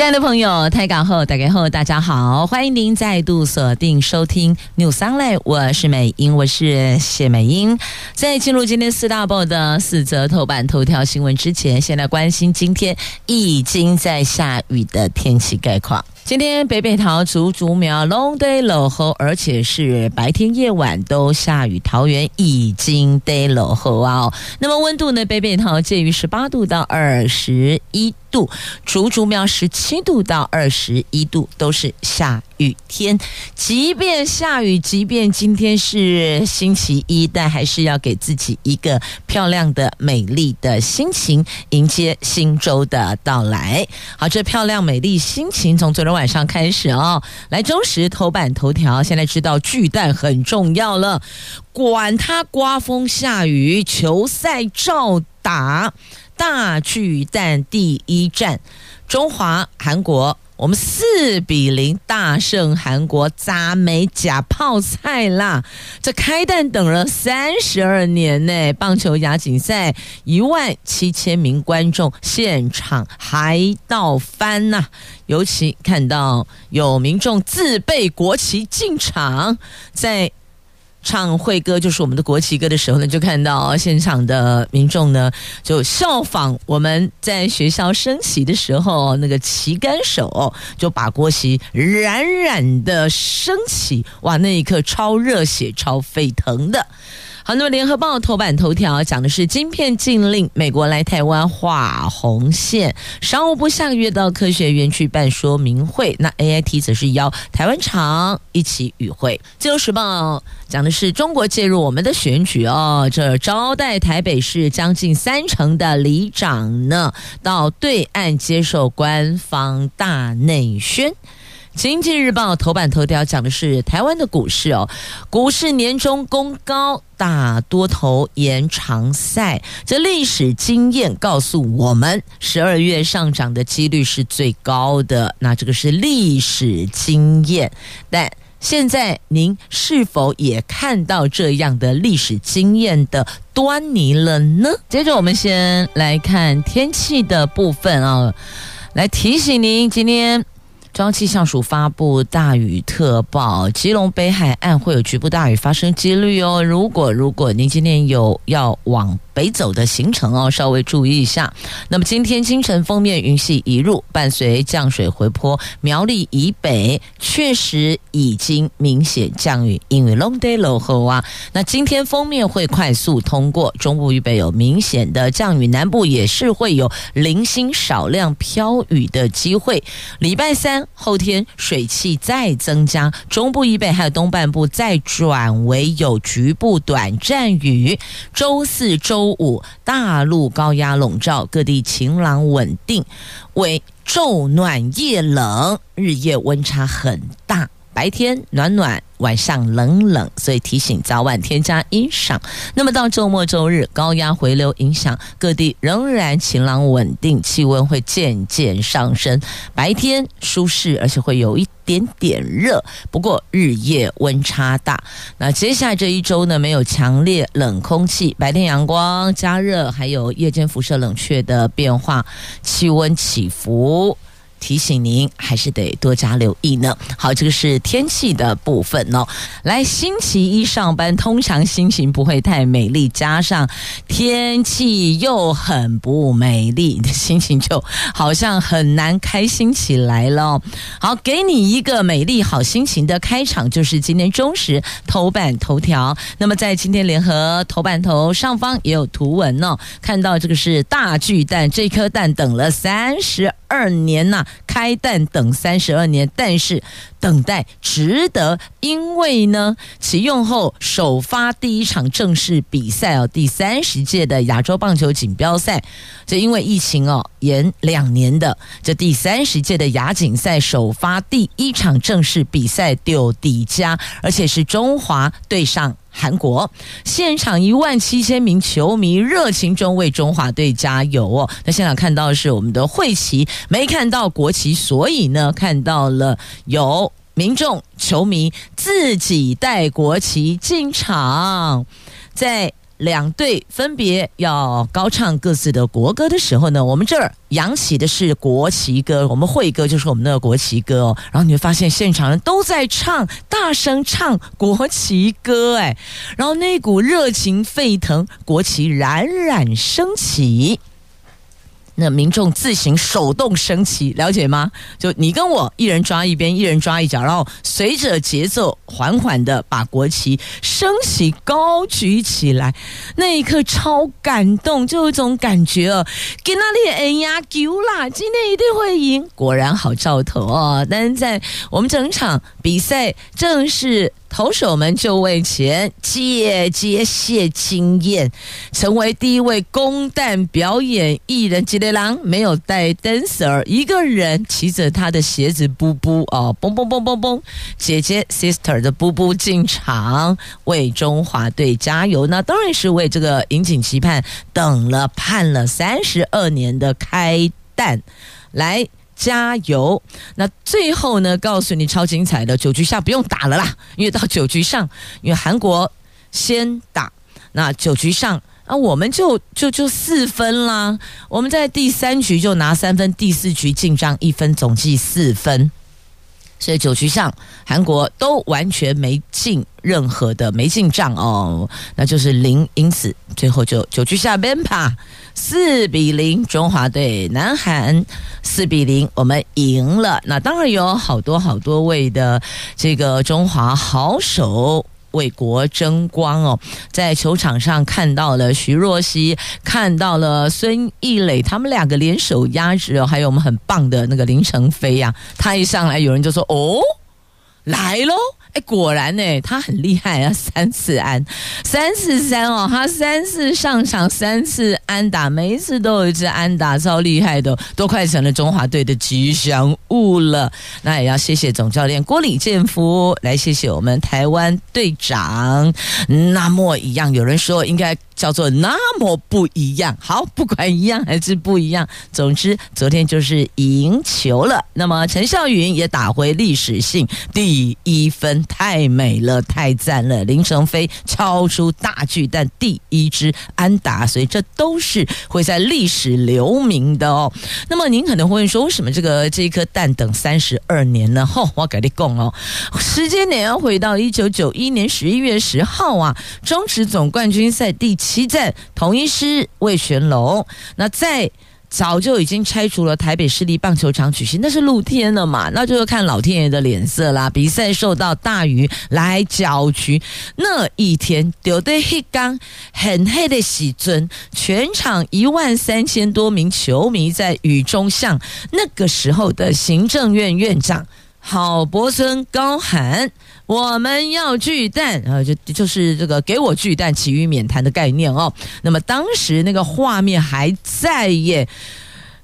亲爱的朋友，台港后打开后，大家好，欢迎您再度锁定收听 News Online，我是美英，我是谢美英。在进入今天四大报的四则头版头条新闻之前，先来关心今天已经在下雨的天气概况。今天北北桃竹竹苗 long day 落后，而且是白天夜晚都下雨。桃园已经 day 落后啊。那么温度呢？北北桃介于十八度到二十一度，竹竹苗十七度到二十一度，都是下雨天。即便下雨，即便今天是星期一，但还是要给自己一个漂亮的、美丽的心情，迎接新周的到来。好，这漂亮美丽心情从昨晚。上开始啊，来中时头版头条。现在知道巨蛋很重要了，管他刮风下雨，球赛照打。大巨蛋第一站，中华韩国。我们四比零大胜韩国，砸美甲泡菜啦！这开蛋等了三十二年呢，棒球亚锦赛一万七千名观众现场嗨到翻呐！尤其看到有民众自备国旗进场，在。唱会歌就是我们的国旗歌的时候呢，就看到现场的民众呢，就效仿我们在学校升旗的时候，那个旗杆手就把国旗冉冉的升起，哇，那一刻超热血、超沸腾的。好，那么联合报头版头条讲的是晶片禁令，美国来台湾画红线。商务部下个月到科学园区办说明会，那 AIT 则是邀台湾厂一起与会。自由时报讲的是中国介入我们的选举哦，这招待台北市将近三成的里长呢，到对岸接受官方大内宣。经济日报头版头条讲的是台湾的股市哦，股市年终攻高，大多头延长赛。这历史经验告诉我们，十二月上涨的几率是最高的。那这个是历史经验，但现在您是否也看到这样的历史经验的端倪了呢？接着我们先来看天气的部分啊、来提醒您今天。中央气象署发布大雨特报，吉隆北海岸会有局部大雨发生几率哦。如果如果您今天有要往北走的行程哦，稍微注意一下。那么今天清晨锋面云系移入，伴随降水回波，苗栗以北确实已经明显降雨，因为 long day 落后啊。那今天锋面会快速通过，中部以北有明显的降雨，南部也是会有零星少量飘雨的机会。礼拜三后天水汽再增加，中部以北还有东半部再转为有局部短暂雨。周四周周五大陆高压笼罩，各地晴朗稳定，为昼暖夜冷，日夜温差很大，白天暖暖。晚上冷冷，所以提醒早晚添加衣裳。那么到周末周日，高压回流影响，各地仍然晴朗稳定，气温会渐渐上升。白天舒适，而且会有一点点热，不过日夜温差大。那接下来这一周呢，没有强烈冷空气，白天阳光加热，还有夜间辐射冷却的变化，气温起伏。提醒您还是得多加留意呢。好，这个是天气的部分哦。来，星期一上班，通常心情不会太美丽，加上天气又很不美丽，你的心情就好像很难开心起来了。好，给你一个美丽好心情的开场，就是今天中时头版头条。那么在今天联合头版头上方也有图文哦，看到这个是大巨蛋，这颗蛋等了三十二年呐、开蛋等三十二年，但是等待值得，因为呢，启用后首发第一场正式比赛哦，第三十届的亚洲棒球锦标赛，这因为疫情哦延两年的这第三十届的亚锦赛首发第一场正式比赛丢底加，而且是中华对上韩国现场一万七千名球迷热情中为中华队加油哦！那现场看到的是我们的会旗，没看到国旗，所以呢，看到了有民众球迷自己带国旗进场，在。两队分别要高唱各自的国歌的时候呢，我们这儿扬起的是国旗歌，我们会歌就是我们的国旗歌哦。然后你会发现现场人都在唱，大声唱国旗歌，哎，然后那股热情沸腾，国旗冉冉升起。那民众自行手动升旗，了解吗？就你跟我一人抓一边，一人抓一脚，然后随着节奏缓缓的把国旗升起、高举起来。那一刻超感动，就有一种感觉哦，给那里哎呀，丢啦，今天一定会赢，果然好兆头哦。但是在我们整场比赛正式。投手们就位前，谢接谢经验，成为第一位公旦表演艺人。吉列郎没有带 dancer，一个人骑着他的鞋子，布布哦，嘣嘣嘣嘣嘣，姐姐 sister 的布布进场为中华队加油。那当然是为这个引颈期盼，等了盼了三十二年的开旦来。加油！那最后呢？告诉你超精彩的九局下不用打了啦，因为到九局上，因为韩国先打，那九局上啊，我们就就就四分啦。我们在第三局就拿三分，第四局进账一分，总计四分。所以九局上，韩国都完全没进任何的没进账哦，那就是零，因此最后就九局下边吧，四比零，中华队南韩四比零，我们赢了。那当然有好多好多位的这个中华好手。为国争光哦，在球场上看到了徐若曦，看到了孙艺磊，他们两个联手压制哦，还有我们很棒的那个林成飞呀，他一上来，有人就说：“哦，来喽。”哎，果然呢，他很厉害啊！三次安，三四三哦，他三次上场，三次安打，每一次都有一次安打，超厉害的，都快成了中华队的吉祥物了。那也要谢谢总教练郭李建夫，来谢谢我们台湾队长。那么一样，有人说应该。叫做那么不一样，好，不管一样还是不一样，总之昨天就是赢球了。那么陈孝云也打回历史性第一分，太美了，太赞了！林成飞超出大巨蛋第一支安打，所以这都是会在历史留名的哦。那么您可能会说，为什么这个这一颗蛋等三十二年呢？吼、哦，我跟你讲哦，时间点要回到一九九一年十一月十号啊，中职总冠军赛第七。七战统一师魏全龙，那在早就已经拆除了台北市立棒球场举行，那是露天的嘛，那就看老天爷的脸色啦。比赛受到大雨来搅局，那一天丢的黑刚很黑的喜尊，全场一万三千多名球迷在雨中向那个时候的行政院院长郝柏村高喊。我们要巨蛋啊，就就是这个给我巨蛋，其余免谈的概念哦。那么当时那个画面还在耶，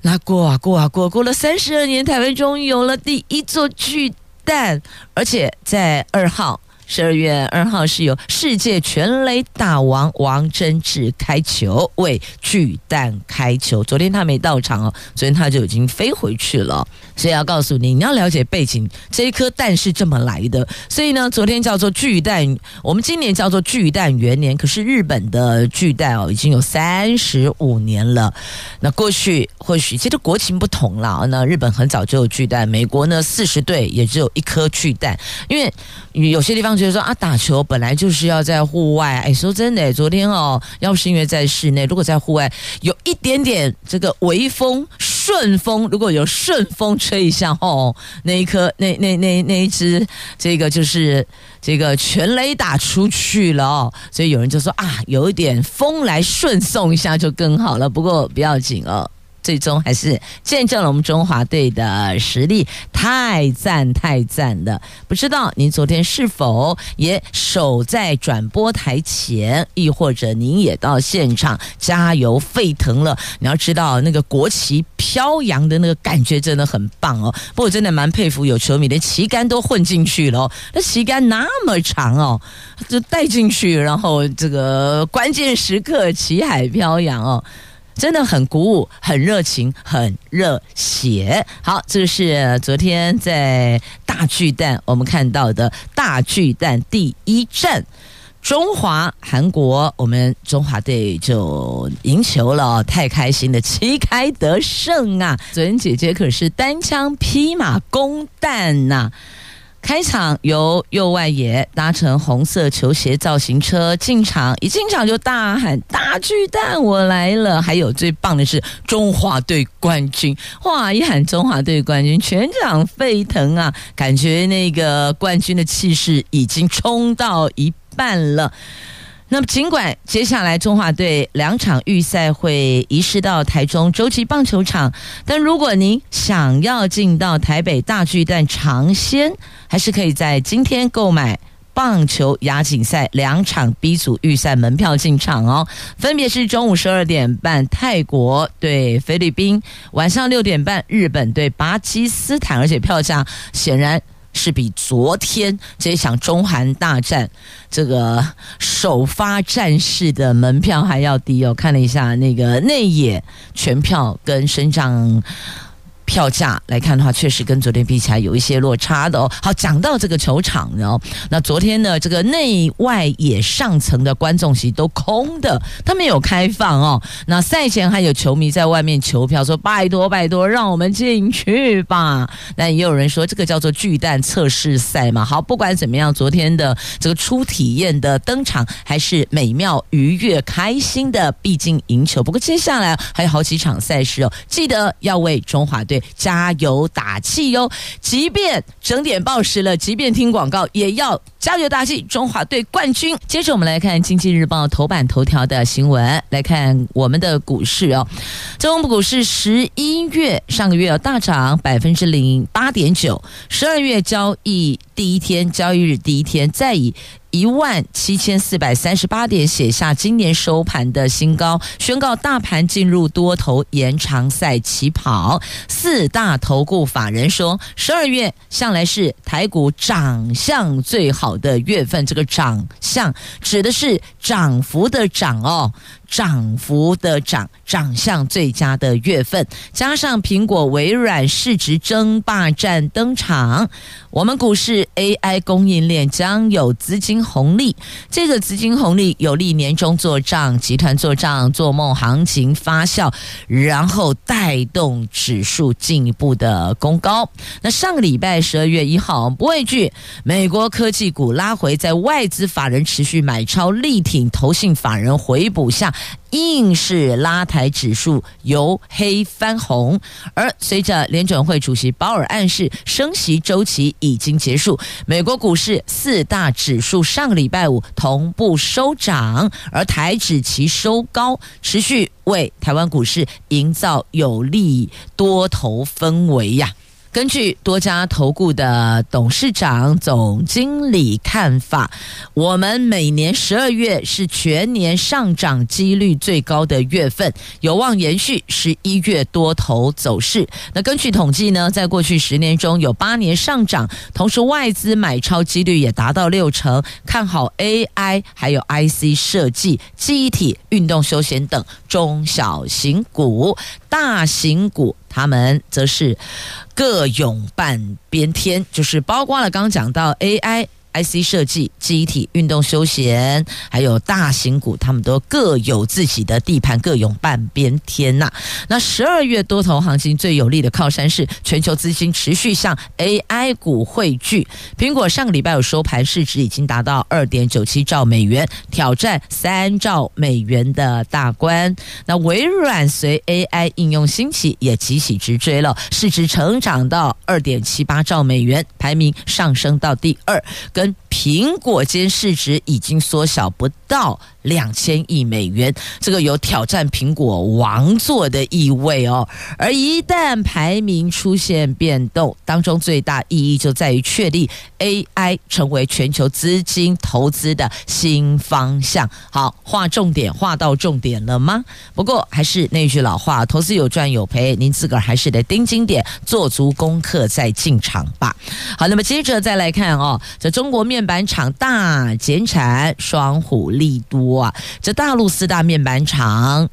那过啊过啊过，过了三十二年，台湾终于有了第一座巨蛋，而且在二号。十二月二号是由世界全垒打王王贞治开球，为巨蛋开球。昨天他没到场哦，昨天他就已经飞回去了。所以要告诉你，你要了解背景，这一颗蛋是这么来的。所以呢，昨天叫做巨蛋，我们今年叫做巨蛋元年。可是日本的巨蛋哦，已经有三十五年了。那过去或许其实国情不同了。那日本很早就有巨蛋，美国呢四十队也只有一颗巨蛋，因为有些地方。就是说啊，打球本来就是要在户外。哎，说真的，昨天哦，要不是因为在室内，如果在户外有一点点这个微风、顺风，如果有顺风吹一下哦，那一颗、那那那那一只，这个就是这个全垒打出去了哦。所以有人就说啊，有一点风来顺送一下就更好了。不过不要紧哦。最终还是见证了我们中华队的实力，太赞太赞了！不知道您昨天是否也守在转播台前，亦或者您也到现场加油沸腾了？你要知道，那个国旗飘扬的那个感觉真的很棒哦。不过真的蛮佩服有球迷的旗杆都混进去了哦，那旗杆那么长哦，就带进去，然后这个关键时刻旗海飘扬哦。真的很鼓舞，很热情，很热血。好，这是昨天在大巨蛋我们看到的大巨蛋第一战，中华韩国，我们中华队就赢球了，太开心了，旗开得胜啊！昨天姐姐可是单枪匹马攻蛋呐、开场由右外野搭乘红色球鞋造型车进场，一进场就大喊“大巨蛋，我来了”！还有最棒的是中华队冠军！哇，一喊中华队冠军，全场沸腾啊！感觉那个冠军的气势已经冲到一半了。那么，尽管接下来中华队两场预赛会移师到台中洲际棒球场，但如果您想要进到台北大巨蛋尝鲜，还是可以在今天购买棒球亚锦赛两场 B 组预赛门票进场哦。分别是中午十二点半泰国对菲律宾，晚上六点半日本对巴基斯坦，而且票价显然。是比昨天这一场中韩大战这个首发战事的门票还要低哦。看了一下那个内野全票跟身上。票价来看的话，确实跟昨天比起来有一些落差的哦。好，讲到这个球场呢，那昨天呢，这个内外野上层的观众席都空的，他没有开放哦。那赛前还有球迷在外面求票，说拜托拜托，让我们进去吧。那也有人说，这个叫做巨蛋测试赛嘛。好，不管怎么样，昨天的这个初体验的登场还是美妙愉悦开心的，毕竟赢球。不过接下来还有好几场赛事哦，记得要为中华队。加油打气哟！即便整点报时了，即便听广告，也要加油打气！中华队冠军。接着我们来看《经济日报》头版头条的新闻，来看我们的股市哦。中国股市十一月上个月大涨百分之零八点九，十二月交易第一天，交易日第一天再以。一万七千四百三十八点，写下今年收盘的新高，宣告大盘进入多头延长赛起跑。四大投顾法人说，十二月向来是台股涨相最好的月份。这个长相指的是涨幅的涨哦。涨幅的涨，涨相最佳的月份，加上苹果、微软市值争霸战登场，我们股市 AI 供应链将有资金红利。这个资金红利有利年终做账，集团做账，做梦行情发酵，然后带动指数进一步的攻高。那上个礼拜十二月一号，不畏惧美国科技股拉回，在外资法人持续买超力挺，投信法人回补下。硬是拉抬指数由黑翻红，而随着联准会主席鲍尔暗示升息周期已经结束，美国股市四大指数上个礼拜五同步收涨，而台指期收高，持续为台湾股市营造有利多头氛围呀。根据多家投顾的董事长、总经理看法，我们每年十二月是全年上涨几率最高的月份，有望延续十一月多头走势。那根据统计呢，在过去十年中有八年上涨，同时外资买超几率也达到六成，看好 AI、还有 IC 设计、记忆体、运动休闲等中小型股，大型股。他们则是各勇半边天，就是包括了刚讲到 AI。IC 设计、机体、运动休闲，还有大型股，他们都各有自己的地盘，各有半边天呐、那十二月多头行情最有力的靠山是全球资金持续向 AI 股汇聚。苹果上个礼拜有收盘市值已经达到二点九七兆美元，挑战三兆美元的大关。那微软随 AI 应用兴起，也急起直追了，市值成长到二点七八兆美元，排名上升到第二，跟苹果间市值已经缩小不到两千亿美元，这个有挑战苹果王座的意味哦。而一旦排名出现变动，当中最大意义就在于确立 AI 成为全球资金投资的新方向。好，划重点，划到重点了吗？不过还是那句老话，投资有赚有赔，您自个儿还是得盯紧点，做足功课再进场吧。好，那么接着再来看哦，这中国面板厂大减产，双虎利多这大陆四大面板厂。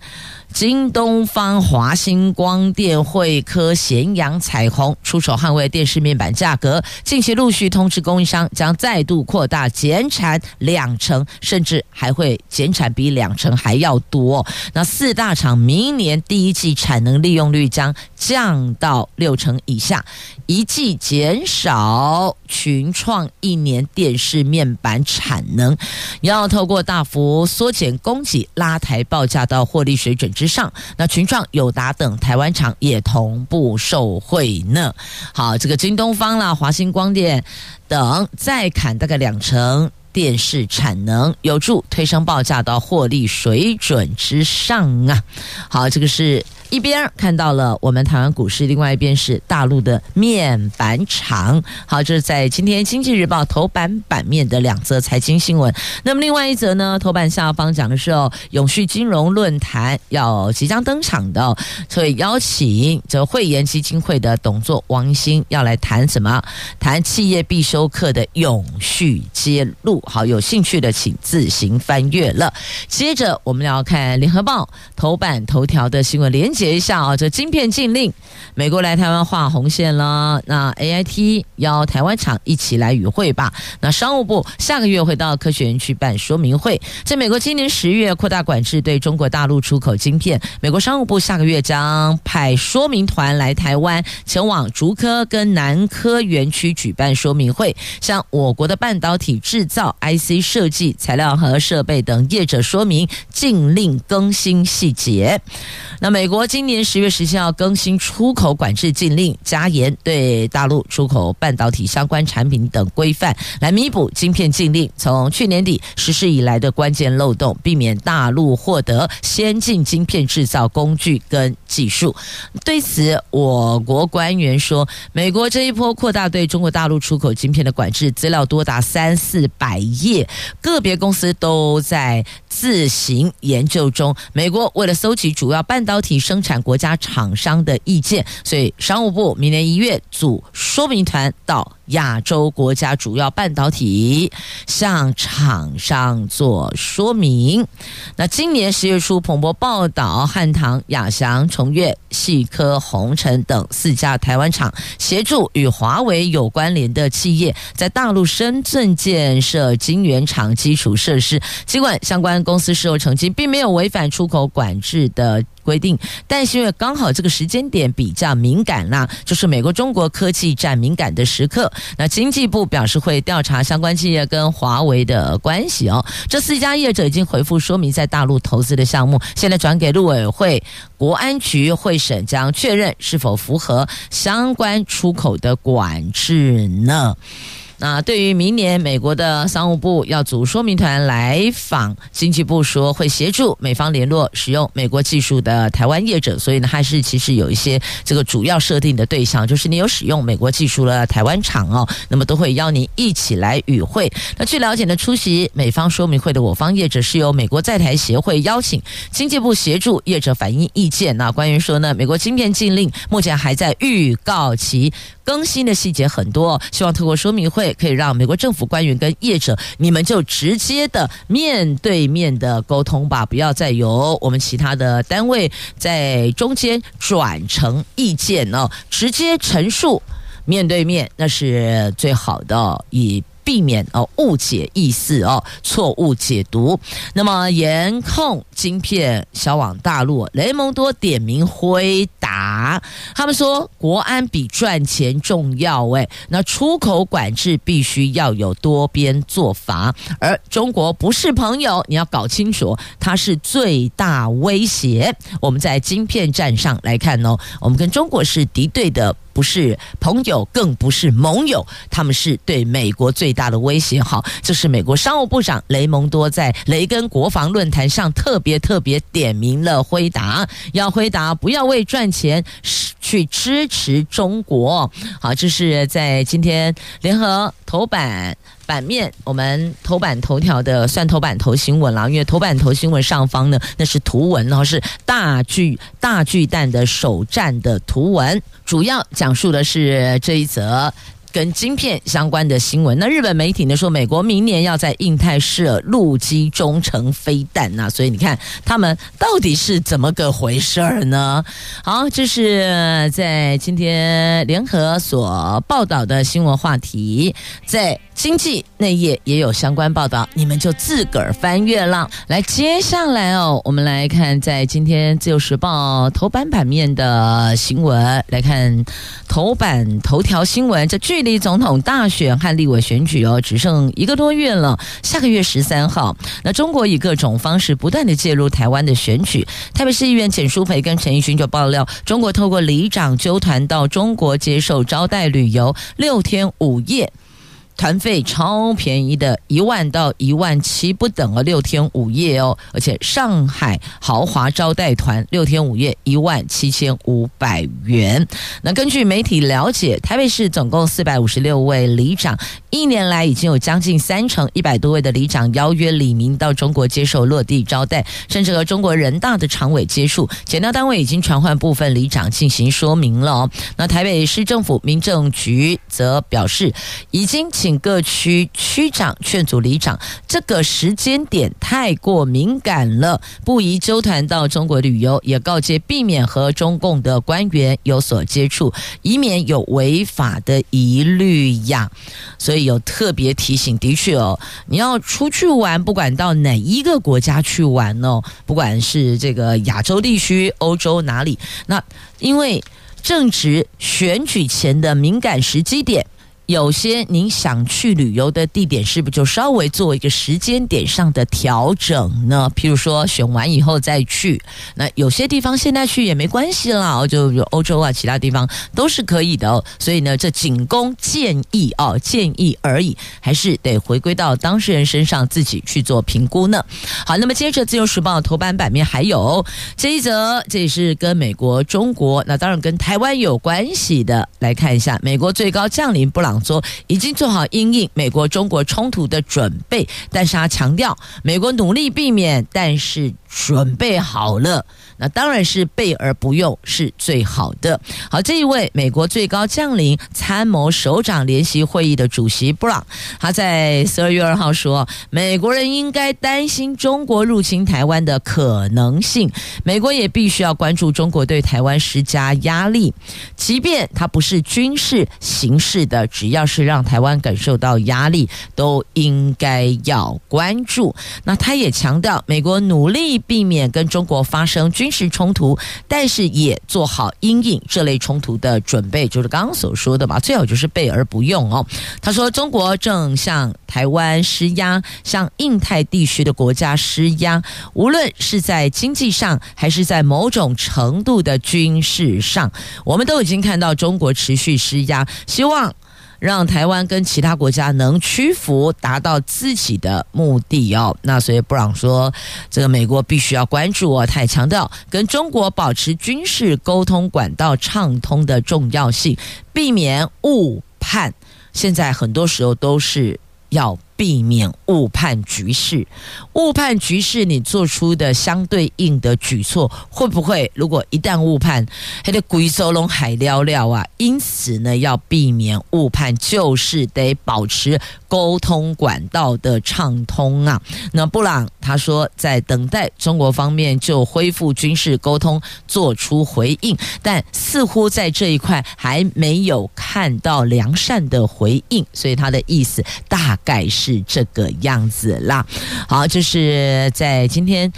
京东方、华星光电、汇科、咸阳、彩虹出手捍卫电视面板价格，近期陆续通知供应商将再度扩大减产两成，甚至还会减产比两成还要多。那四大厂明年第一季产能利用率将降到六成以下，一季减少群创一年电视面板产能，要透过大幅缩减供给，拉抬报价到获利水准上，那群创、友达等台湾厂也同步受惠呢。好，这个京东方啦、华星光电等再砍大概两成电视产能，有助推升报价到获利水准之上啊。好，这个是。一边看到了我们台湾股市，另外一边是大陆的面板厂。好，这是在今天《经济日报》头版版面的两则财经新闻。那么另外一则呢，头版下方讲的是哦，永续金融论坛要即将登场的，所以邀请这汇研基金会的董座王兴要来谈什么？谈企业必修课的永续揭露。好，有兴趣的请自行翻阅了。接着我们要看《联合报》头版头条的新闻连结。写一下啊，这晶片禁令，美国来台湾画红线了。那 AIT 邀台湾厂一起来与会吧。那商务部下个月会到科学园区办说明会。在美国今年十月扩大管制对中国大陆出口晶片，美国商务部下个月将派说明团来台湾，前往竹科跟南科园区举办说明会，向我国的半导体制造、IC 设计、材料和设备等业者说明禁令更新细节。那美国。今年十月十七号更新出口管制禁令，加严对大陆出口半导体相关产品等规范，来弥补晶片禁令从去年底实施以来的关键漏洞，避免大陆获得先进晶片制造工具跟技术。对此，我国官员说，美国这一波扩大对中国大陆出口晶片的管制，资料多达三四百业，个别公司都在自行研究中。美国为了搜集主要半导体生产国家厂商的意见，所以商务部明年一月组说明团到亚洲国家主要半导体向厂商做说明。那今年十月初，彭博报道，汉唐、亚翔、崇越、细科、鸿成等四家台湾厂协助与华为有关联的企业，在大陆深圳建设晶圆厂基础设施。尽管相关公司事后澄清，并没有违反出口管制的规定，但是因为刚好这个时间点比较敏感啦，就是美国中国科技战敏感的时刻。那经济部表示会调查相关企业跟华为的关系哦。这四家业者已经回复说明在大陆投资的项目，现在转给陆委会国安局会审，将确认是否符合相关出口的管制呢？那对于明年美国的商务部要组说明团来访，经济部说会协助美方联络使用美国技术的台湾业者，所以呢，还是其实有一些这个主要设定的对象，就是你有使用美国技术的台湾厂哦，那么都会邀您一起来与会。那据了解呢，出席美方说明会的我方业者是由美国在台协会邀请，经济部协助业者反映意见。那官员说呢，美国晶片禁令目前还在预告期。更新的细节很多，希望透过说明会可以让美国政府官员跟业者，你们就直接的面对面的沟通吧，不要再由我们其他的单位在中间转成意见哦，直接陈述，面对面那是最好的，以避免哦误解意思哦，错误解读。那么严控晶片销往大陆，雷蒙多点名回答。他们说国安比赚钱重要，诶，那出口管制必须要有多边做法，而中国不是朋友，你要搞清楚，它是最大威胁。我们在晶片战上来看哦，我们跟中国是敌对的。不是朋友，更不是盟友，他们是对美国最大的威胁。好，这是美国商务部长雷蒙多在雷根国防论坛上特别特别点名了回答，要回答不要为赚钱去支持中国。好，这是在今天联合头版。版面，我们头版头条的算头版头新闻了，因为头版头新闻上方呢，那是图文，然后是大巨大巨蛋的首战的图文，主要讲述的是这一则。跟晶片相关的新闻，那日本媒体呢说，美国明年要在印太设陆基中程飞弹呐，所以你看他们到底是怎么个回事儿呢？好，这是在今天联合所报道的新闻话题，在经济内页也有相关报道，你们就自个儿翻阅了。来，接下来哦，我们来看在今天自由时报头版版面的新闻，来看头版头条新闻，这距立总统大选和立委选举哦，只剩一个多月了。下个月十三号，那中国以各种方式不断的介入台湾的选举。台北市议员简淑培跟陈奕迅就爆料，中国透过里长纠团到中国接受招待旅游六天五夜。团费超便宜的，一万到一万七不等哦，六天五夜哦，而且上海豪华招待团六天五夜一万七千五百元。那根据媒体了解，台北市总共四百五十六位里长，一年来已经有将近三成一百多位的里长邀约李明到中国接受落地招待，甚至和中国人大的常委接触。检调单位已经传唤部分里长进行说明了哦。那台北市政府民政局则表示，已经。请各区区长劝阻里长，这个时间点太过敏感了，不宜揪团到中国旅游，也告诫避免和中共的官员有所接触，以免有违法的疑虑呀。所以有特别提醒，的确哦，你要出去玩，不管到哪一个国家去玩哦，不管是这个亚洲地区、欧洲哪里，那因为正值选举前的敏感时机点。有些您想去旅游的地点，是不是就稍微做一个时间点上的调整呢？譬如说选完以后再去，那有些地方现在去也没关系啦，就欧洲啊，其他地方都是可以的哦。所以呢，这仅供建议哦，建议而已，还是得回归到当事人身上自己去做评估呢。好，那么接着《自由时报》头版版面还有这一则，这也是跟美国、中国，那当然跟台湾有关系的，来看一下美国最高将领布朗。说已经做好因应美国中国冲突的准备，但是他强调美国努力避免，但是准备好了。那当然是备而不用是最好的。好，这一位美国最高将领参谋首长联席会议的主席布朗，他在十二月二号说，美国人应该担心中国入侵台湾的可能性，美国也必须要关注中国对台湾施加压力，即便它不是军事形式的，只要是让台湾感受到压力，都应该要关注。那他也强调，美国努力避免跟中国发生军事冲突，但是也做好因应这类冲突的准备，就是刚刚所说的嘛，最好就是备而不用哦。他说，中国正向台湾施压，向印太地区的国家施压，无论是在经济上，还是在某种程度的军事上，我们都已经看到中国持续施压，希望。让台湾跟其他国家能屈服，达到自己的目的哦。那所以布朗说，这个美国必须要关注哦。他也强调跟中国保持军事沟通管道畅通的重要性，避免误判。现在很多时候都是要。避免误判局势，误判局势，你做出的相对应的举措会不会？如果一旦误判，还得龟收拢海料料啊！因此呢，要避免误判，就是得保持沟通管道的畅通啊。那布朗他说，在等待中国方面就恢复军事沟通做出回应，但似乎在这一块还没有看到良善的回应，所以他的意思大概是。是这个样子啦。好，这是在今天《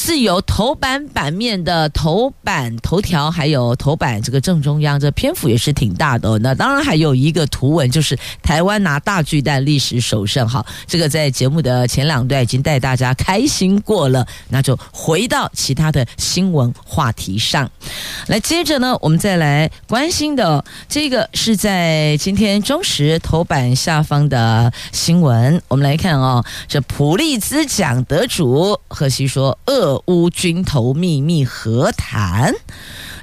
自由头版版面的头版头条，还有头版这个正中央，这篇幅也是挺大的哦。那当然还有一个图文，就是台湾拿大巨蛋历史首胜。好，这个在节目的前两段已经带大家开心过了，那就回到其他的新闻话题上来。接着呢，我们再来关心的这个是在今天中时头版下方的新闻，我们来看哦，这普利兹奖得主贺西说，俄乌军头秘密和谈。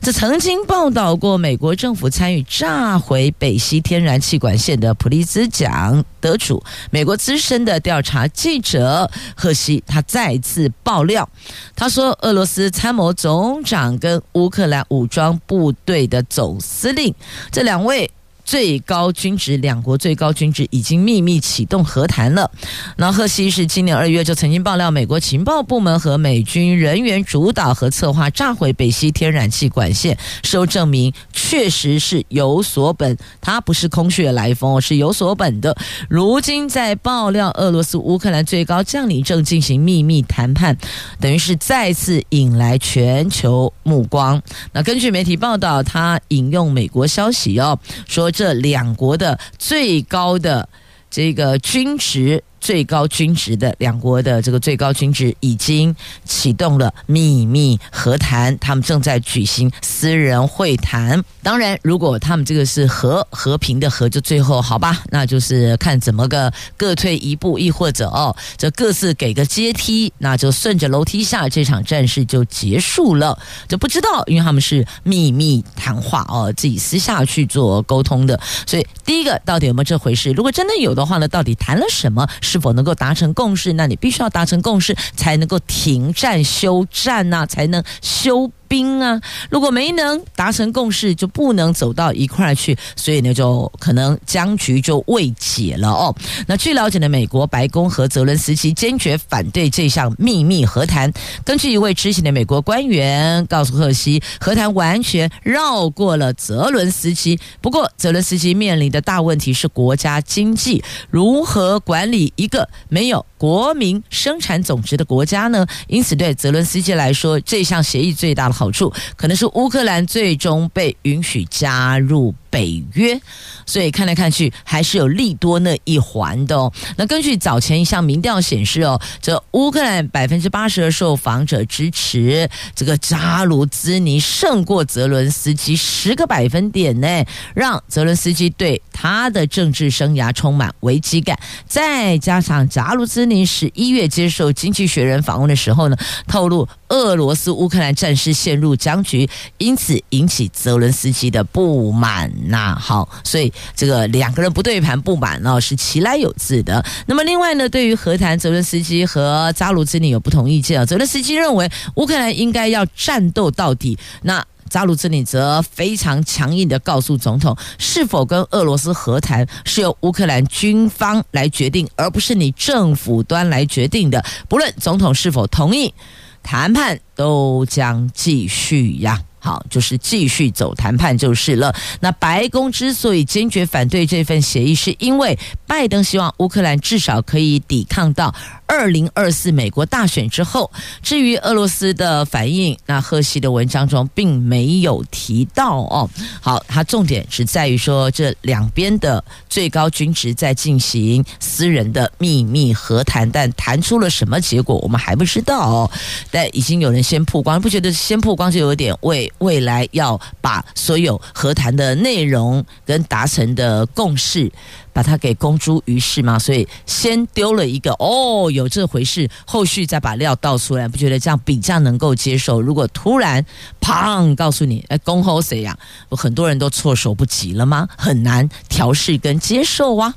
这曾经报道过美国政府参与炸毁北溪天然气管线的普利兹奖得主，美国资深的调查记者贺西，他再次爆料，他说，俄罗斯参谋总长跟乌克兰武装部队的总司令这两位。最高军职，两国最高军职已经秘密启动和谈了。那贺西是今年二月就曾经爆料，美国情报部门和美军人员主导和策划炸毁北溪天然气管线，事后证明确实是有所本，他不是空穴来风，是有所本的。如今在爆料，俄罗斯乌克兰最高将领正进行秘密谈判，等于是再次引来全球目光。那根据媒体报道，他引用美国消息哦，说。这两国的最高的这个军职。最高军职的两国的这个最高军职已经启动了秘密和谈，他们正在举行私人会谈。当然，如果他们这个是和和平的和，就最后好吧，那就是看怎么个各退一步，亦或者哦，这各自给个阶梯，那就顺着楼梯下，这场战事就结束了。就不知道，因为他们是秘密谈话哦，自己私下去做沟通的。所以，第一个到底有没有这回事？如果真的有的话呢，到底谈了什么？是否能够达成共识？那你必须要达成共识，才能够停战休战呐、才能休。兵啊，如果没能达成共识，就不能走到一块去，所以呢，就可能僵局就未解了哦。那据了解呢，美国白宫和泽伦斯基坚决反对这项秘密和谈。根据一位知情的美国官员告诉贺西，和谈完全绕过了泽伦斯基。不过，泽伦斯基面临的大问题是国家经济如何管理一个没有国民生产总值的国家呢？因此，对泽伦斯基来说，这项协议最大的好处可能是乌克兰最终被允许加入北约，所以看来看去还是有利多那一环的哦。那根据早前一项民调显示哦，这乌克兰百分之八十的受访者支持这个扎卢兹尼胜过泽伦斯基十个百分点呢，让泽伦斯基对他的政治生涯充满危机感。再加上扎卢兹尼十一月接受《经济学人》访问的时候呢，透露俄罗斯乌克兰战事陷入僵局，因此引起泽伦斯基的不满。那好，所以这个两个人不对盘不满呢，是其来有自的。那么另外呢，对于和谈，泽伦斯基和扎卢兹尼有不同意见啊。泽伦斯基认为乌克兰应该要战斗到底，那扎卢兹尼则非常强硬的告诉总统，是否跟俄罗斯和谈是由乌克兰军方来决定，而不是你政府端来决定的。不论总统是否同意，谈判都将继续呀。好，就是继续走谈判就是了。那白宫之所以坚决反对这份协议，是因为拜登希望乌克兰至少可以抵抗到二零二四美国大选之后。至于俄罗斯的反应，那贺西的文章中并没有提到哦。好，它重点只在于说，这两边的最高军职在进行私人的秘密和谈，但谈出了什么结果，我们还不知道哦。但已经有人先曝光，不觉得先曝光就有点为。未来要把所有和谈的内容跟达成的共识，把它给公诸于世嘛，所以先丢了一个哦，有这回事，后续再把料倒出来，不觉得这样比较能够接受？如果突然砰告诉你，哎，恭候谁呀？很多人都措手不及了吗？很难调试跟接受啊。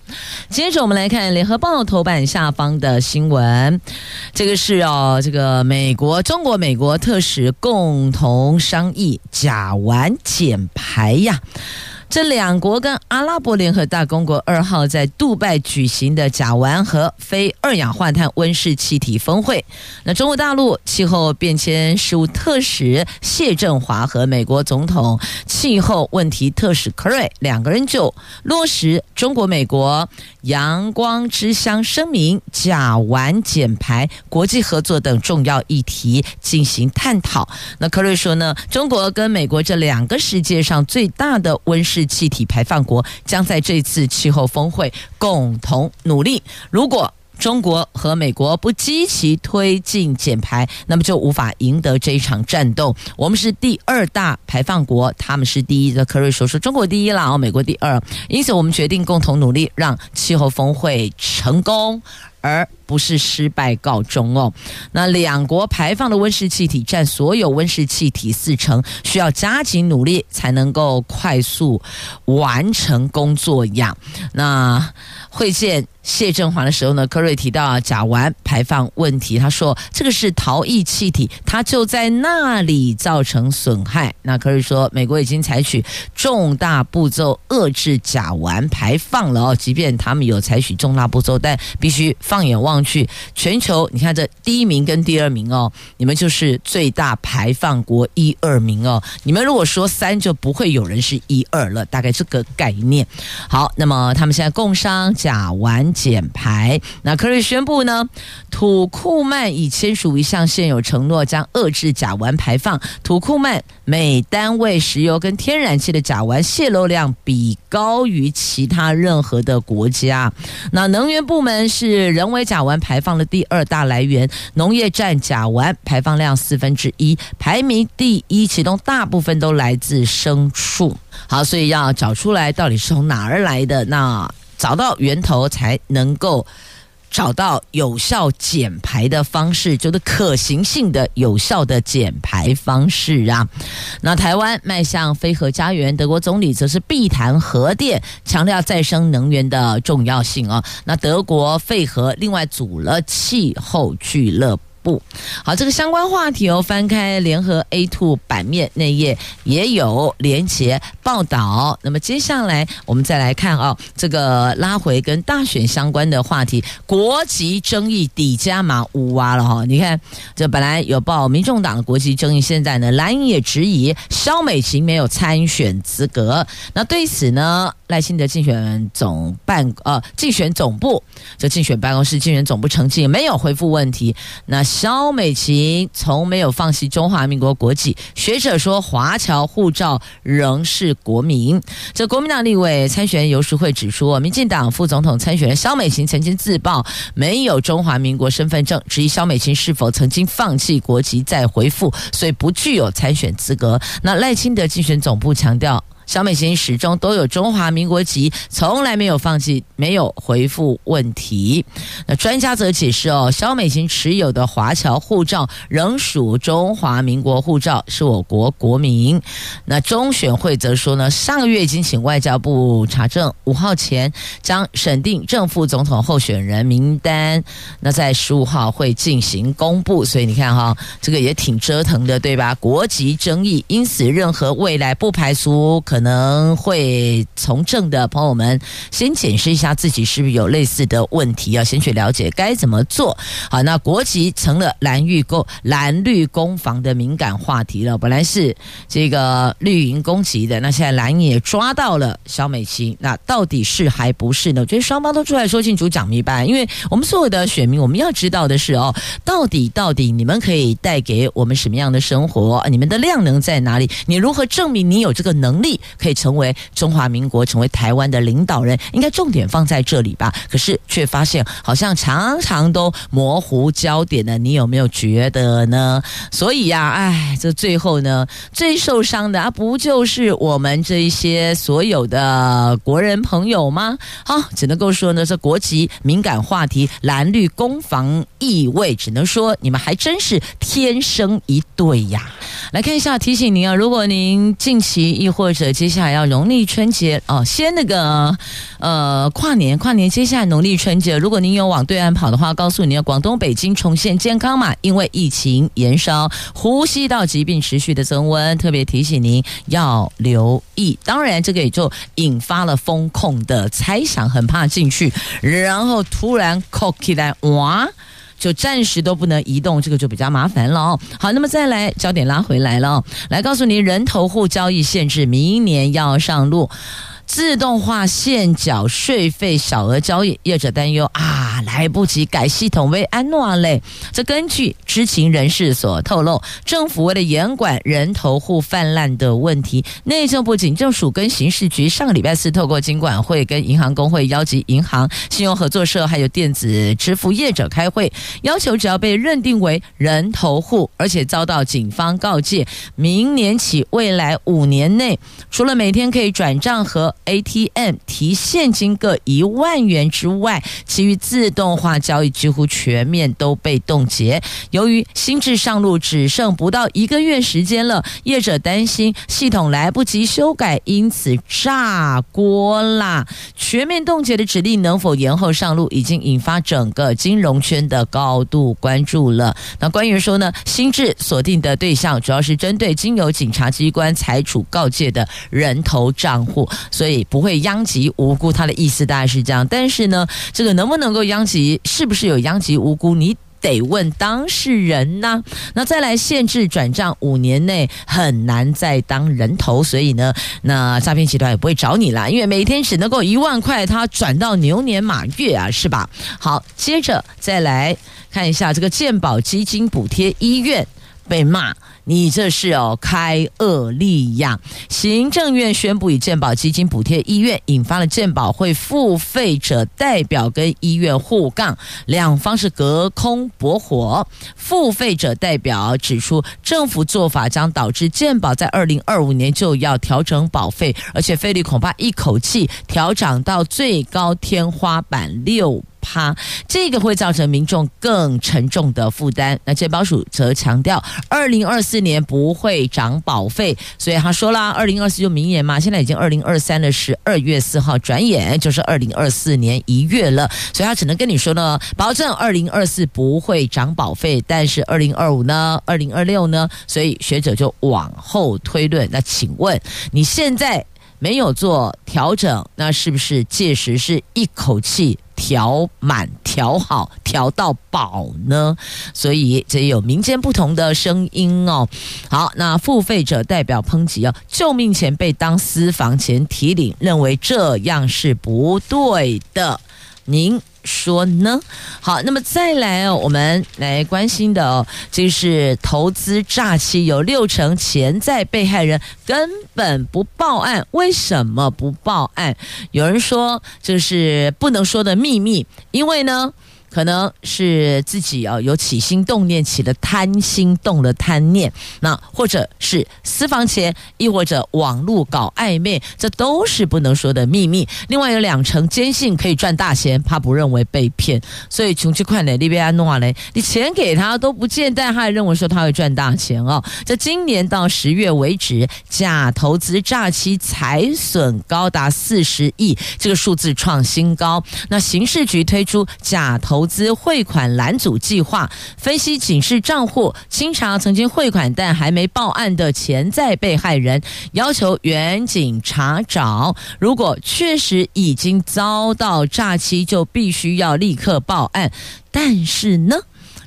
接着我们来看联合报头版下方的新闻，这个是哦，这个美国、中国、美国特使共同商议甲烷减排呀。这两国跟阿拉伯联合大公国二号在杜拜举行的甲烷和非二氧化碳温室气体峰会。那中国大陆气候变迁事务特使谢振华和美国总统气候问题特使柯瑞两个人就落实中国美国阳光之乡声明、甲烷减排、国际合作等重要议题进行探讨。那柯瑞说呢，中国跟美国这两个世界上最大的温室气体排放国将在这次气候峰会共同努力。如果中国和美国不积极推进减排，那么就无法赢得这一场战斗。我们是第二大排放国，他们是第一的。柯瑞说说中国第一了，哦，美国第二。因此，我们决定共同努力，让气候峰会成功。而不是失败告终哦。那两国排放的温室气体占所有温室气体四成，需要加紧努力才能够快速完成工作呀。那会见谢振华的时候呢，柯瑞提到甲烷排放问题，他说这个是逃逸气体，它就在那里造成损害。那柯瑞说，美国已经采取重大步骤遏制甲烷排放了哦，即便他们有采取重大步骤，但必须。放眼望去，全球你看这第一名跟第二名哦，你们就是最大排放国一二名哦。你们如果说三，就不会有人是一二了，大概这个概念。好，那么他们现在共商甲烷减排。那科瑞宣布呢，土库曼已签署一项现有承诺，将遏制甲烷排放。土库曼每单位石油跟天然气的甲烷泄漏量比高于其他任何的国家。那能源部门是。人为甲烷排放的第二大来源，农业占甲烷排放量四分之一，排名第一，其中大部分都来自牲畜。好，所以要找出来到底是从哪儿来的，那找到源头才能够。找到有效减排的方式，就是可行性的有效的减排方式啊。那台湾迈向非核家园，德国总理则是避谈核电，强调再生能源的重要性啊。那德国废核另外组了气候俱乐部好，这个相关话题哦，翻开联合 A Two 版面内页也有连结报道。那么接下来我们再来看哦，这个拉回跟大选相关的话题，国籍争议底加码乌哇了哈。你看，这本来有报民众党的国籍争议，现在呢蓝营也质疑萧美琴没有参选资格。那对此呢，赖清德竞选总办呃竞选总部这竞选办公室竞选总部澄清没有回复问题。那萧美琴从没有放弃中华民国国籍，学者说华侨护照仍是国民。这国民党立委参选人游淑慧指出，民进党副总统参选人萧美琴曾经自曝没有中华民国身份证，质疑萧美琴是否曾经放弃国籍再回复，所以不具有参选资格。那赖清德竞选总部强调。萧美琴始终都有中华民国籍，从来没有放弃，没有回复问题。那专家则解释哦，萧美琴持有的华侨护照仍属中华民国护照，是我国国民。那中选会则说呢，上个月已经请外交部查证，五号前将审定正副总统候选人名单，那在十五号会进行公布。所以你看哈，这个也挺折腾的，对吧？国籍争议，因此任何未来不排除可。可能会从政的朋友们先检视一下自己是不是有类似的问题，要先去了解该怎么做。好，那国籍成了蓝绿攻蓝绿攻防的敏感话题了。本来是这个绿营攻击的，那现在蓝也抓到了萧美琴，那到底是还不是呢？我觉得双方都出来说清楚、讲明白，因为我们所有的选民，我们要知道的是哦，到底到底你们可以带给我们什么样的生活？你们的量能在哪里？你如何证明你有这个能力？可以成为中华民国、成为台湾的领导人，应该重点放在这里吧？可是却发现好像常常都模糊焦点呢。你有没有觉得呢？所以呀、啊，哎，这最后呢，最受伤的啊，不就是我们这一些所有的国人朋友吗？好，只能够说呢，这国籍敏感话题，蓝绿攻防意味，只能说你们还真是天生一对呀。来看一下，提醒您啊，如果您近期亦或者。接下来要农历春节哦，先那个呃跨年，跨年接下来农历春节，如果您有往对岸跑的话，告诉你，广东北京重现健康码，因为疫情延烧，呼吸道疾病持续的增温，特别提醒您要留意。当然，这个也就引发了风控的猜想，很怕进去，然后突然扣起来，哇！就暂时都不能移动，这个就比较麻烦了哦。好，那么再来焦点拉回来了，来告诉您，人头户交易限制明年要上路。自动化现缴税费小额交易，业者担忧啊，来不及改系统为安诺嘞。这根据知情人士所透露，政府为了严管人头户泛滥的问题，内政部警政署跟刑事局上个礼拜四透过金管会跟银行公会邀集银行、信用合作社还有电子支付业者开会，要求只要被认定为人头户，而且遭到警方告诫，明年起未来五年内，除了每天可以转账和 ATM 提现金各一万元之外，其余自动化交易几乎全面都被冻结。由于新制上路只剩不到一个月时间了，业者担心系统来不及修改，因此炸锅啦！全面冻结的指令能否延后上路，已经引发整个金融圈的高度关注了。那官员说呢，新制锁定的对象主要是针对经由警察机关裁处告诫的人头账户，所以。以不会殃及无辜，他的意思大概是这样。但是呢，这个能不能够殃及，是不是有殃及无辜，你得问当事人呢？那再来限制转账五年内很难再当人头，所以呢，那诈骗集团也不会找你啦，因为每天只能够一万块，他转到牛年马月啊，是吧？好，接着再来看一下这个健保基金补贴医院被骂。你这是哦开恶例呀！行政院宣布以健保基金补贴医院，引发了健保会付费者代表跟医院互杠，两方是隔空驳火。付费者代表指出，政府做法将导致健保在二零二五年就要调整保费，而且费率恐怕一口气调涨到最高天花板六。哈，这个会造成民众更沉重的负担。那健保署则强调，二零二四年不会涨保费，所以他说啦，二零二四就明年嘛，现在已经二零二三的十二月四号，转眼就是二零二四年一月了，所以他只能跟你说呢，保证二零二四不会涨保费，但是二零二五呢，二零二六呢，所以学者就往后推论。那请问你现在没有做调整，那是不是届时是一口气？调满、调好、调到饱呢？所以这有民间不同的声音哦。好，那付费者代表抨击哦，救命钱被当私房钱提领，认为这样是不对的。您说呢？好，那么再来哦，我们来关心的哦，就是投资诈欺，有六成潜在被害人根本不报案，为什么不报案？有人说就是不能说的秘密，因为呢。可能是自己啊有起心动念，起了贪心，动了贪念，那或者是私房钱，亦或者网络搞暧昧，这都是不能说的秘密。另外有两成坚信可以赚大钱，怕不认为被骗，所以穷去快点，利比亚诺嘞，你钱给他都不见，但他还认为说他会赚大钱哦。这今年到十月为止，假投资诈欺财损高达四十亿，这个数字创新高。那刑事局推出假投投资汇款拦阻计划，分析警示账户，清查曾经汇款但还没报案的潜在被害人，要求远警查找。如果确实已经遭到诈欺，就必须要立刻报案。但是呢，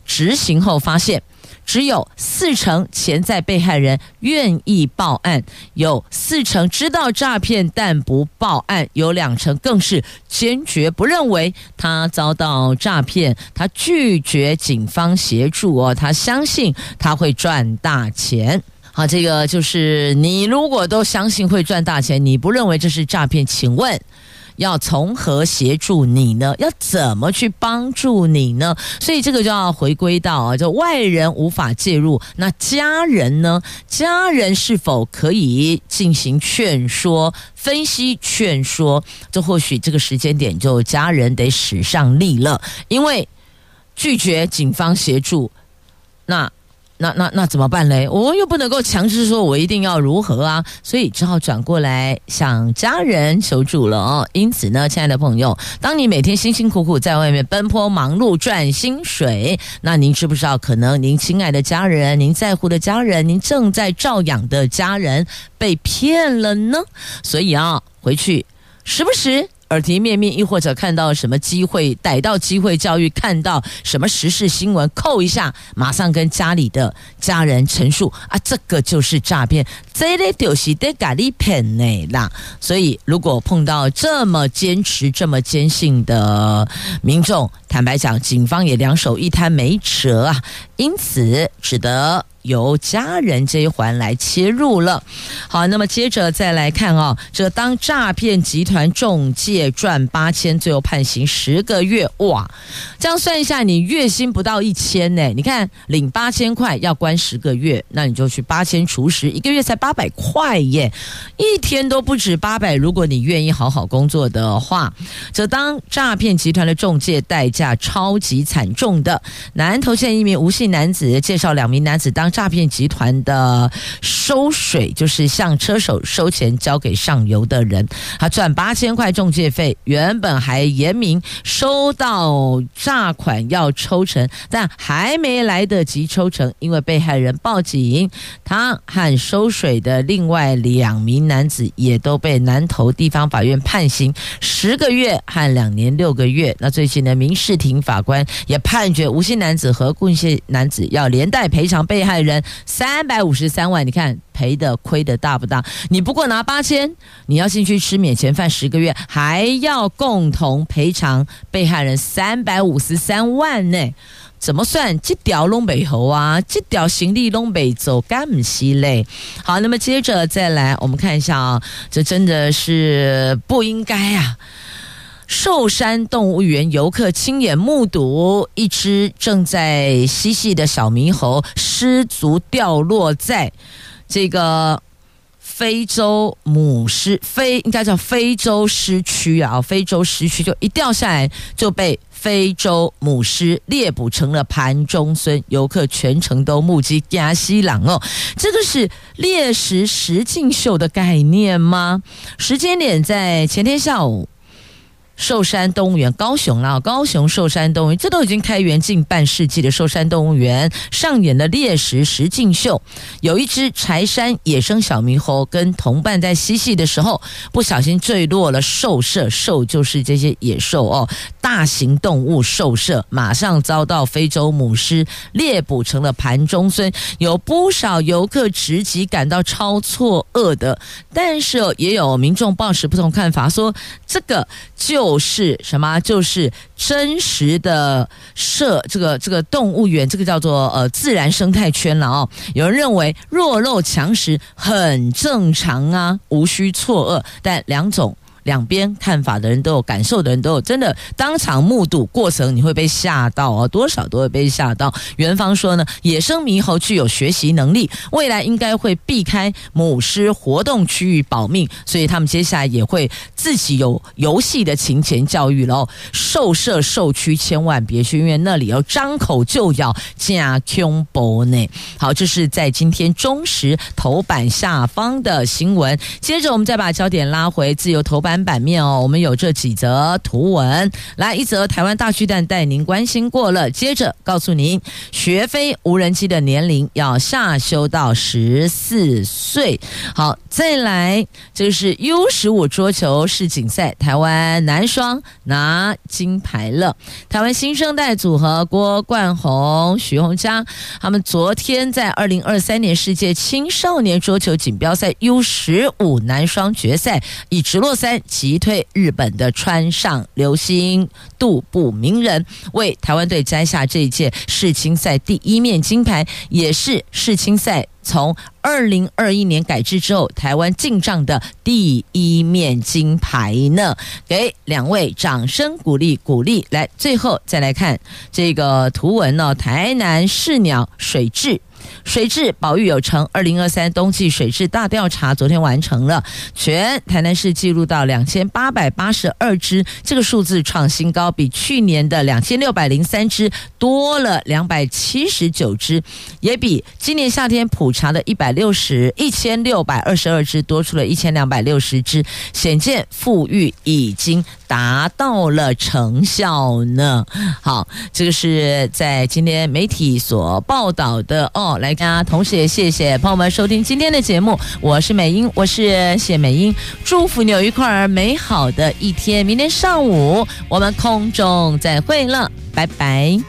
执行后发现。只有四成潜在被害人愿意报案，有四成知道诈骗但不报案，有两成更是坚决不认为他遭到诈骗，他拒绝警方协助哦，他相信他会赚大钱。好，这个就是你如果都相信会赚大钱，你不认为这是诈骗，请问？要从何协助你呢？要怎么去帮助你呢？所以这个就要回归到啊，就外人无法介入，那家人呢？家人是否可以进行劝说、分析、劝说？这或许这个时间点就家人得使上力了，因为拒绝警方协助，那。那那那怎么办嘞？我又不能够强制说我一定要如何啊，所以只好转过来向家人求助了哦。因此呢，亲爱的朋友，当你每天辛辛苦苦在外面奔波忙碌赚薪水，那您知不知道，可能您亲爱的家人、您在乎的家人、您正在照养的家人被骗了呢？所以啊，回去时不时。耳提面命，亦或者看到什么机会，逮到机会教育，看到什么时事新闻，扣一下，马上跟家里的家人陈述啊，这个就是诈骗，这类就是得咖喱骗呢啦。所以，如果碰到这么坚持、这么坚信的民众，坦白讲，警方也两手一摊没辙啊，因此只得。由家人这一环来切入了，好，那么接着再来看啊、哦，这当诈骗集团中介赚八千，最后判刑十个月，哇，这样算一下，你月薪不到一千呢，你看领八千块要关十个月，那你就去八千除十，一个月才八百块耶，一天都不止八百，如果你愿意好好工作的话，这当诈骗集团的中介代价超级惨重的，南投县一名吴姓男子介绍两名男子当。诈骗集团的收水就是向车手收钱交给上游的人，他赚八千块中介费，原本还言明收到诈款要抽成，但还没来得及抽成，因为被害人报警，他和收水的另外两名男子也都被南投地方法院判刑十个月和两年六个月。那最近的民事庭法官也判决吴姓男子和顾姓男男子要连带赔偿被害人三百五十三万，你看赔的亏的大不大？你不过拿八千，你要进去吃免钱饭十个月，还要共同赔偿被害人三百五十三万呢？怎么算？这条东北猴啊，这条行李东北走干唔西嘞？好，那么接着再来，我们看一下啊，这真的是不应该啊。寿山动物园游客亲眼目睹一只正在嬉戏的小猕猴失足掉落在这个非洲母狮非应该叫非洲狮区啊，非洲狮区就一掉下来就被非洲母狮猎捕成了盘中飧，游客全程都目击加西朗哦，这个是猎食实境秀的概念吗？时间点在前天下午。寿山动物园，高雄啊，高雄寿山动物园，这都已经开园近半世纪的寿山动物园上演了猎食实境秀。有一只柴山野生小猕猴跟同伴在嬉戏的时候，不小心坠落了兽舍，兽就是这些野兽哦，大型动物兽舍，马上遭到非洲母狮猎捕成了盘中餐。有不少游客直击感到超错愕的，但是也有民众抱持不同看法，说这个就。就是什么？就是真实的设这个这个动物园，这个叫做呃自然生态圈了哦。有人认为弱肉强食很正常啊，无需错愕。但两种。两边看法的人都有，感受的人都有，真的当场目睹过程，你会被吓到哦，多少都会被吓到。园方说呢，野生猕猴具有学习能力，未来应该会避开母狮活动区域保命，所以他们接下来也会自己有游戏的情前教育喽。兽舍兽区千万别去，因为那里要张口就咬加恐怖呢。好，这是在今天中时头版下方的新闻。接着我们再把焦点拉回自由头版。版版面哦，我们有这几则图文，来一则台湾大巨蛋带您关心过了，接着告诉您，学飞无人机的年龄要下修到十四岁。好，再来，就是 U 十五桌球世锦赛，台湾男双拿金牌了。台湾新生代组合郭冠宏、许泓嘉，他们昨天在二零二三年世界青少年桌球锦标赛 U 十五男双决赛以直落三。击退日本的川上流星、渡部鸣人，为台湾队摘下这一届世青赛第一面金牌，也是世青赛从二零二一年改制之后台湾进账的第一面金牌呢。给两位掌声鼓励鼓励。来，最后再来看这个图文呢，台南市鸟水质。水质保育有成，二零二三冬季水质大调查昨天完成了，全台南市记录到两千八百八十二只，这个数字创新高，比去年的两千六百零三只多了两百七十九只，也比今年夏天普查的一百六十一千六百二十二只多出了一千两百六十只，显见富裕已经达到了成效呢。好，这个是在今天媒体所报道的哦。来大家，同时也谢谢朋友们收听今天的节目，我是美英，我是谢美英，祝福你有一块儿美好的一天。明天上午我们空中再会了，拜拜。